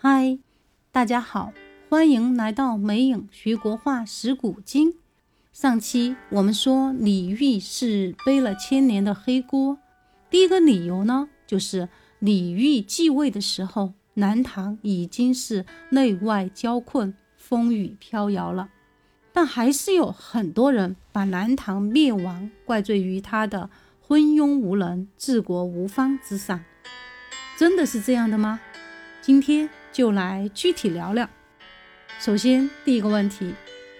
嗨，大家好，欢迎来到美影学国画识古今。上期我们说李煜是背了千年的黑锅，第一个理由呢，就是李煜继位的时候，南唐已经是内外交困、风雨飘摇了，但还是有很多人把南唐灭亡怪罪于他的昏庸无能、治国无方之上。真的是这样的吗？今天就来具体聊聊。首先，第一个问题，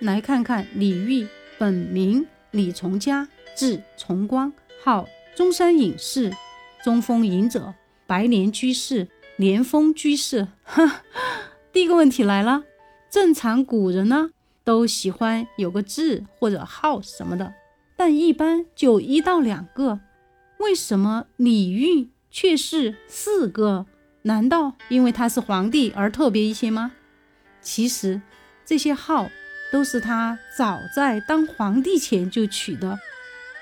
来看看李煜本名李从嘉，字从光，号中山隐士、中峰隐者、白莲居士、莲峰居士。哈，第一个问题来了，正常古人呢都喜欢有个字或者号什么的，但一般就一到两个，为什么李煜却是四个？难道因为他是皇帝而特别一些吗？其实这些号都是他早在当皇帝前就取的，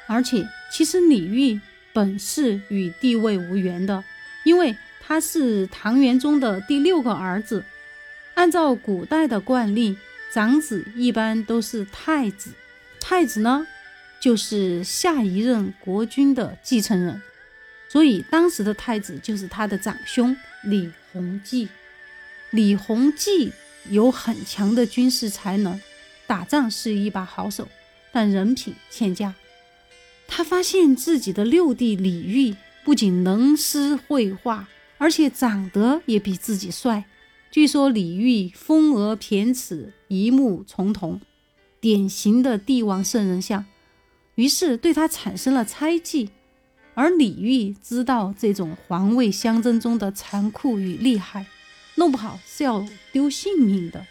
而且其实李煜本是与帝位无缘的，因为他是唐玄宗的第六个儿子。按照古代的惯例，长子一般都是太子，太子呢就是下一任国君的继承人。所以当时的太子就是他的长兄李弘济。李弘济有很强的军事才能，打仗是一把好手，但人品欠佳。他发现自己的六弟李煜不仅能诗会画，而且长得也比自己帅。据说李煜丰额骈齿，一目重瞳，典型的帝王圣人相，于是对他产生了猜忌。而李煜知道这种皇位相争中的残酷与厉害，弄不好是要丢性命的，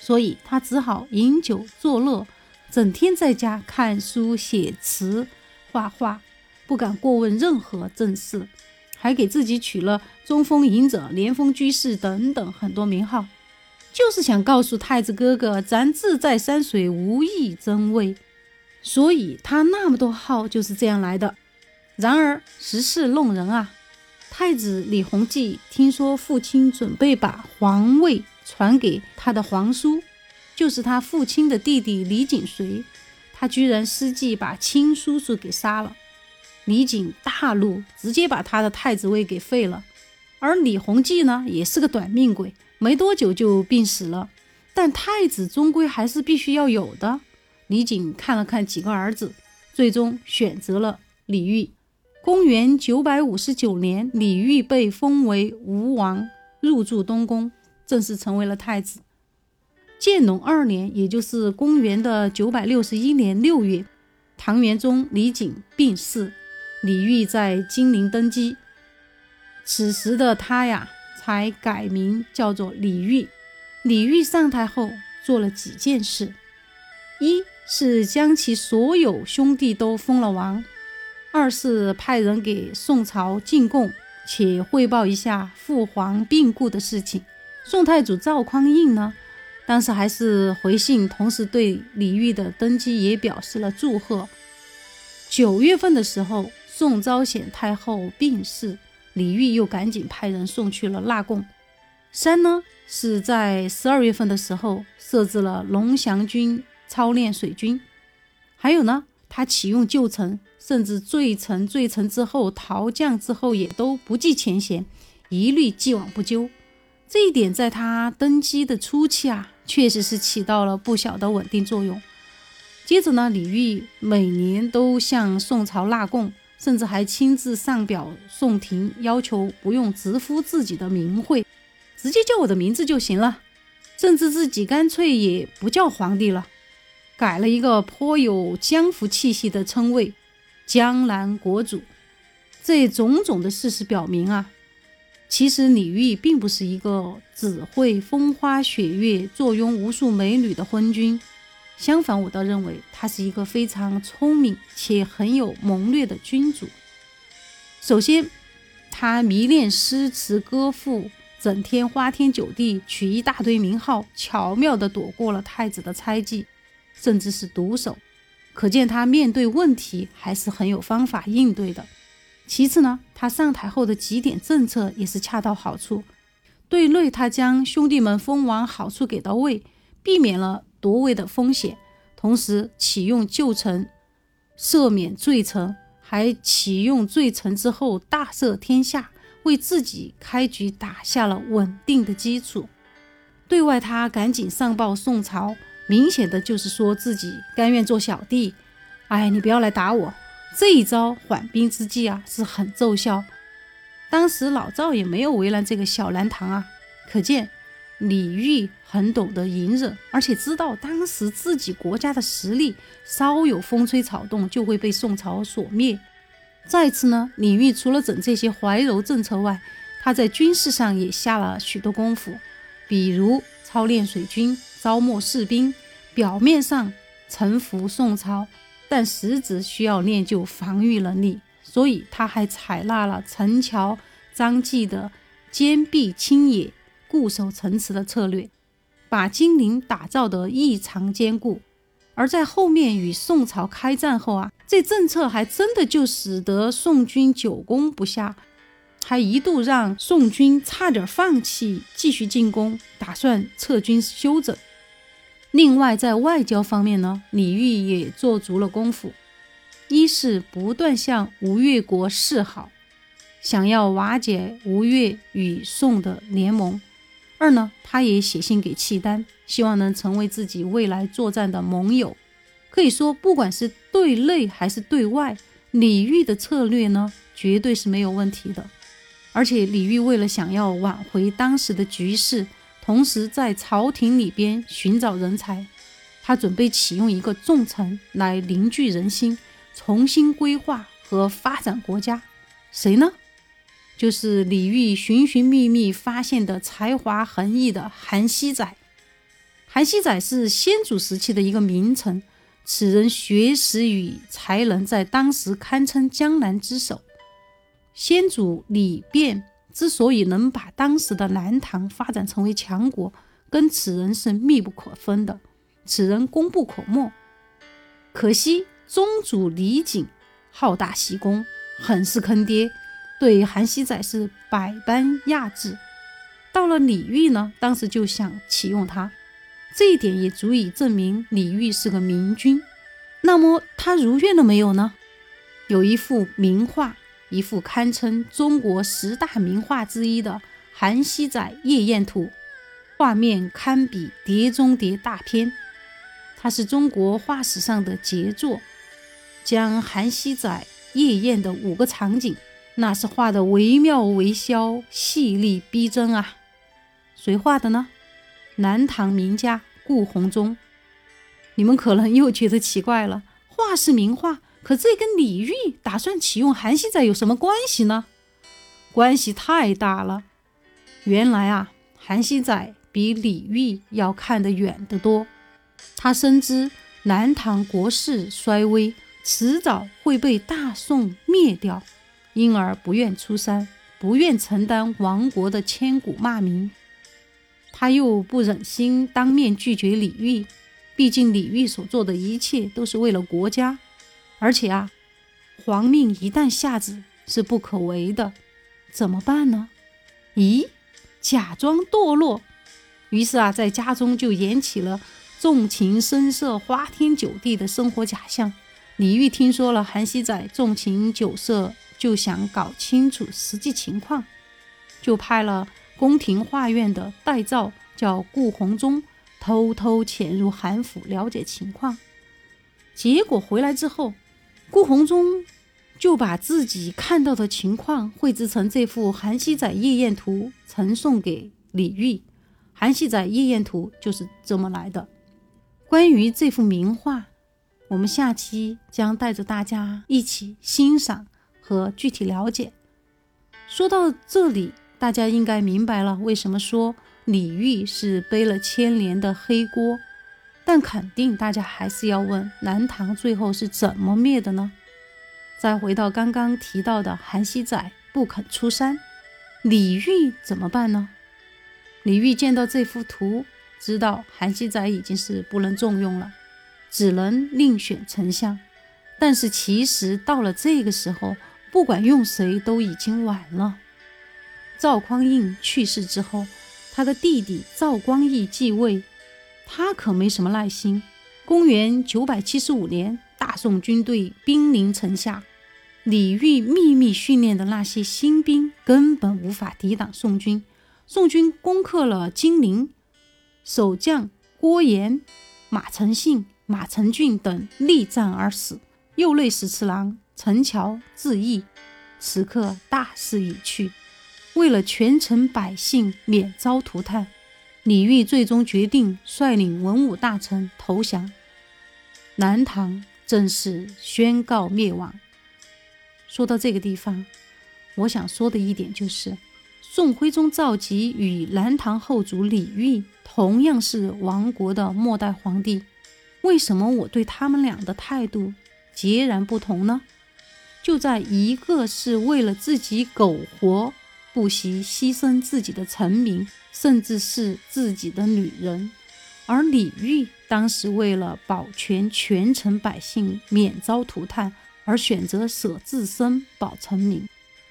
所以他只好饮酒作乐，整天在家看书写词、画画，不敢过问任何政事，还给自己取了中锋隐者、连峰居士等等很多名号，就是想告诉太子哥哥，咱志在山水，无意争位。所以他那么多号就是这样来的。然而时势弄人啊！太子李弘济听说父亲准备把皇位传给他的皇叔，就是他父亲的弟弟李景随，他居然失计把亲叔叔给杀了。李景大怒，直接把他的太子位给废了。而李弘济呢，也是个短命鬼，没多久就病死了。但太子终归还是必须要有的。李景看了看几个儿子，最终选择了李煜。公元九百五十九年，李煜被封为吴王，入住东宫，正式成为了太子。建隆二年，也就是公元的九百六十一年六月，唐玄宗李璟病逝，李煜在金陵登基。此时的他呀，才改名叫做李煜。李煜上台后做了几件事：一是将其所有兄弟都封了王。二是派人给宋朝进贡，且汇报一下父皇病故的事情。宋太祖赵匡胤呢，当时还是回信，同时对李煜的登基也表示了祝贺。九月份的时候，宋昭显太后病逝，李煜又赶紧派人送去了纳贡。三呢，是在十二月份的时候设置了龙翔军操练水军，还有呢。他启用旧臣，甚至罪臣罪臣之后逃将之后也都不计前嫌，一律既往不咎。这一点在他登基的初期啊，确实是起到了不小的稳定作用。接着呢，李煜每年都向宋朝纳贡，甚至还亲自上表宋廷，要求不用直呼自己的名讳，直接叫我的名字就行了，甚至自己干脆也不叫皇帝了。改了一个颇有江湖气息的称谓“江南国主”。这种种的事实表明啊，其实李煜并不是一个只会风花雪月、坐拥无数美女的昏君。相反，我倒认为他是一个非常聪明且很有谋略的君主。首先，他迷恋诗词歌赋，整天花天酒地，取一大堆名号，巧妙地躲过了太子的猜忌。甚至是毒手，可见他面对问题还是很有方法应对的。其次呢，他上台后的几点政策也是恰到好处，对内，他将兄弟们封王好处给到位，避免了夺位的风险，同时启用旧臣，赦免罪臣，还启用罪臣之后大赦天下，为自己开局打下了稳定的基础。对外，他赶紧上报宋朝，明显的就是说自己甘愿做小弟。哎，你不要来打我！这一招缓兵之计啊，是很奏效。当时老赵也没有为难这个小南唐啊，可见李煜很懂得隐忍，而且知道当时自己国家的实力稍有风吹草动就会被宋朝所灭。再次呢，李煜除了整这些怀柔政策外，他在军事上也下了许多功夫，比如操练水军、招募士兵，表面上臣服宋朝，但实质需要练就防御能力。所以他还采纳了陈桥、张继的坚壁清野、固守城池的策略，把金陵打造得异常坚固。而在后面与宋朝开战后啊，这政策还真的就使得宋军久攻不下，还一度让宋军差点放弃继续进攻，打算撤军休整。另外，在外交方面呢，李煜也做足了功夫。一是不断向吴越国示好，想要瓦解吴越与宋的联盟；二呢，他也写信给契丹，希望能成为自己未来作战的盟友。可以说，不管是对内还是对外，李煜的策略呢，绝对是没有问题的。而且，李煜为了想要挽回当时的局势，同时在朝廷里边寻找人才，他准备启用一个重臣来凝聚人心。重新规划和发展国家，谁呢？就是李煜寻寻觅觅发现的才华横溢的韩熙载。韩熙载是先祖时期的一个名臣，此人学识与才能在当时堪称江南之首。先祖李昪之所以能把当时的南唐发展成为强国，跟此人是密不可分的。此人功不可没，可惜。宗主李璟好大喜功，很是坑爹，对韩熙载是百般压制。到了李煜呢，当时就想启用他，这一点也足以证明李煜是个明君。那么他如愿了没有呢？有一幅名画，一幅堪称中国十大名画之一的《韩熙载夜宴图》，画面堪比《碟中谍》大片，它是中国画史上的杰作。将韩熙载夜宴的五个场景，那是画的惟妙惟肖、细腻逼真啊！谁画的呢？南唐名家顾闳中。你们可能又觉得奇怪了，画是名画，可这跟李煜打算启用韩熙载有什么关系呢？关系太大了。原来啊，韩熙载比李煜要看得远得多，他深知南唐国势衰微。迟早会被大宋灭掉，因而不愿出山，不愿承担亡国的千古骂名。他又不忍心当面拒绝李煜，毕竟李煜所做的一切都是为了国家，而且啊，皇命一旦下旨是不可违的，怎么办呢？咦，假装堕落，于是啊，在家中就演起了纵情声色、花天酒地的生活假象。李煜听说了韩熙载纵情酒色，就想搞清楚实际情况，就派了宫廷画院的代造叫顾闳中，偷偷潜入韩府了解情况。结果回来之后，顾闳中就把自己看到的情况绘制成这幅《韩熙载夜宴图》，呈送给李煜。《韩熙载夜宴图》就是这么来的。关于这幅名画。我们下期将带着大家一起欣赏和具体了解。说到这里，大家应该明白了为什么说李煜是背了千年的黑锅。但肯定大家还是要问：南唐最后是怎么灭的呢？再回到刚刚提到的韩熙载不肯出山，李煜怎么办呢？李煜见到这幅图，知道韩熙载已经是不能重用了。只能另选丞相，但是其实到了这个时候，不管用谁都已经晚了。赵匡胤去世之后，他的弟弟赵光义继位，他可没什么耐心。公元九百七十五年，大宋军队兵临城下，李煜秘密训练的那些新兵根本无法抵挡宋军。宋军攻克了金陵，守将郭延、马承信、马承俊等力战而死，右内史次郎陈桥自缢。此刻大势已去。为了全城百姓免遭涂炭，李煜最终决定率领文武大臣投降，南唐正式宣告灭亡。说到这个地方，我想说的一点就是，宋徽宗赵佶与南唐后主李煜同样是亡国的末代皇帝，为什么我对他们俩的态度截然不同呢？就在一个是为了自己苟活。不惜牺牲自己的臣民，甚至是自己的女人，而李煜当时为了保全全城百姓免遭涂炭，而选择舍自身保臣民，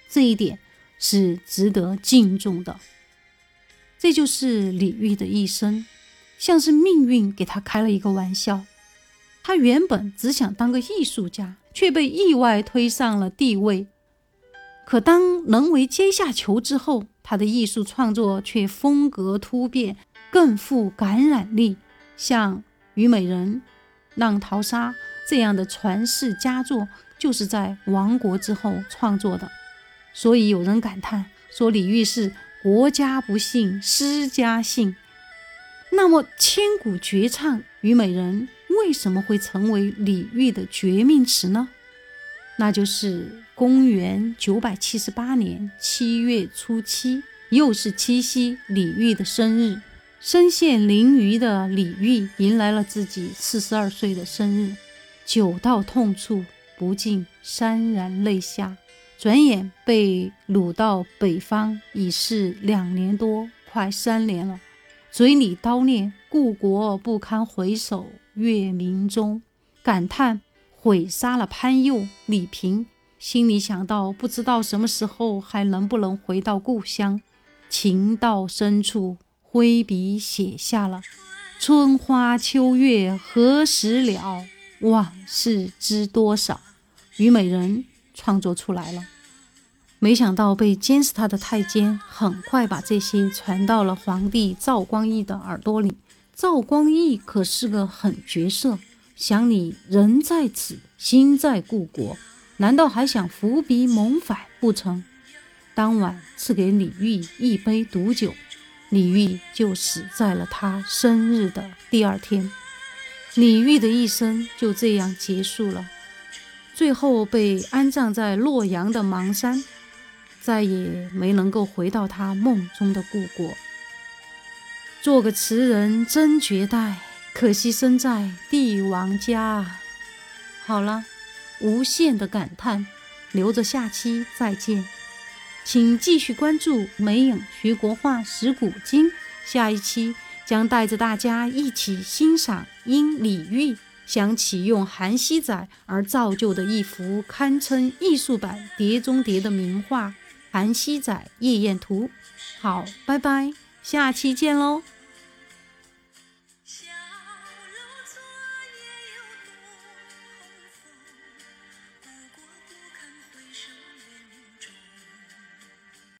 这一点是值得敬重的。这就是李煜的一生，像是命运给他开了一个玩笑。他原本只想当个艺术家，却被意外推上了帝位。可当能为阶下囚之后，他的艺术创作却风格突变，更富感染力。像《虞美人》《浪淘沙》这样的传世佳作，就是在亡国之后创作的。所以有人感叹说：“李煜是国家不幸，诗家幸。”那么，千古绝唱《虞美人》为什么会成为李煜的绝命词呢？那就是公元九百七十八年七月初七，又是七夕，李煜的生日。身陷囹圄的李煜迎来了自己四十二岁的生日，久到痛处，不禁潸然泪下。转眼被掳到北方，已是两年多，快三年了，嘴里叨念“故国不堪回首月明中”，感叹。毁杀了潘佑、李平，心里想到不知道什么时候还能不能回到故乡，情到深处挥笔写下了“春花秋月何时了，往事知多少”。虞美人创作出来了，没想到被监视他的太监很快把这些传到了皇帝赵光义的耳朵里。赵光义可是个狠角色。想你人在此，心在故国，难道还想伏笔谋反不成？当晚赐给李煜一杯毒酒，李煜就死在了他生日的第二天。李煜的一生就这样结束了，最后被安葬在洛阳的邙山，再也没能够回到他梦中的故国。做个词人真绝代。可惜身在帝王家。好了，无限的感叹，留着下期再见。请继续关注美影学国画识古今，下一期将带着大家一起欣赏因李煜想启用韩熙载而造就的一幅堪称艺术版《碟中谍》的名画《韩熙载夜宴图》。好，拜拜，下期见喽。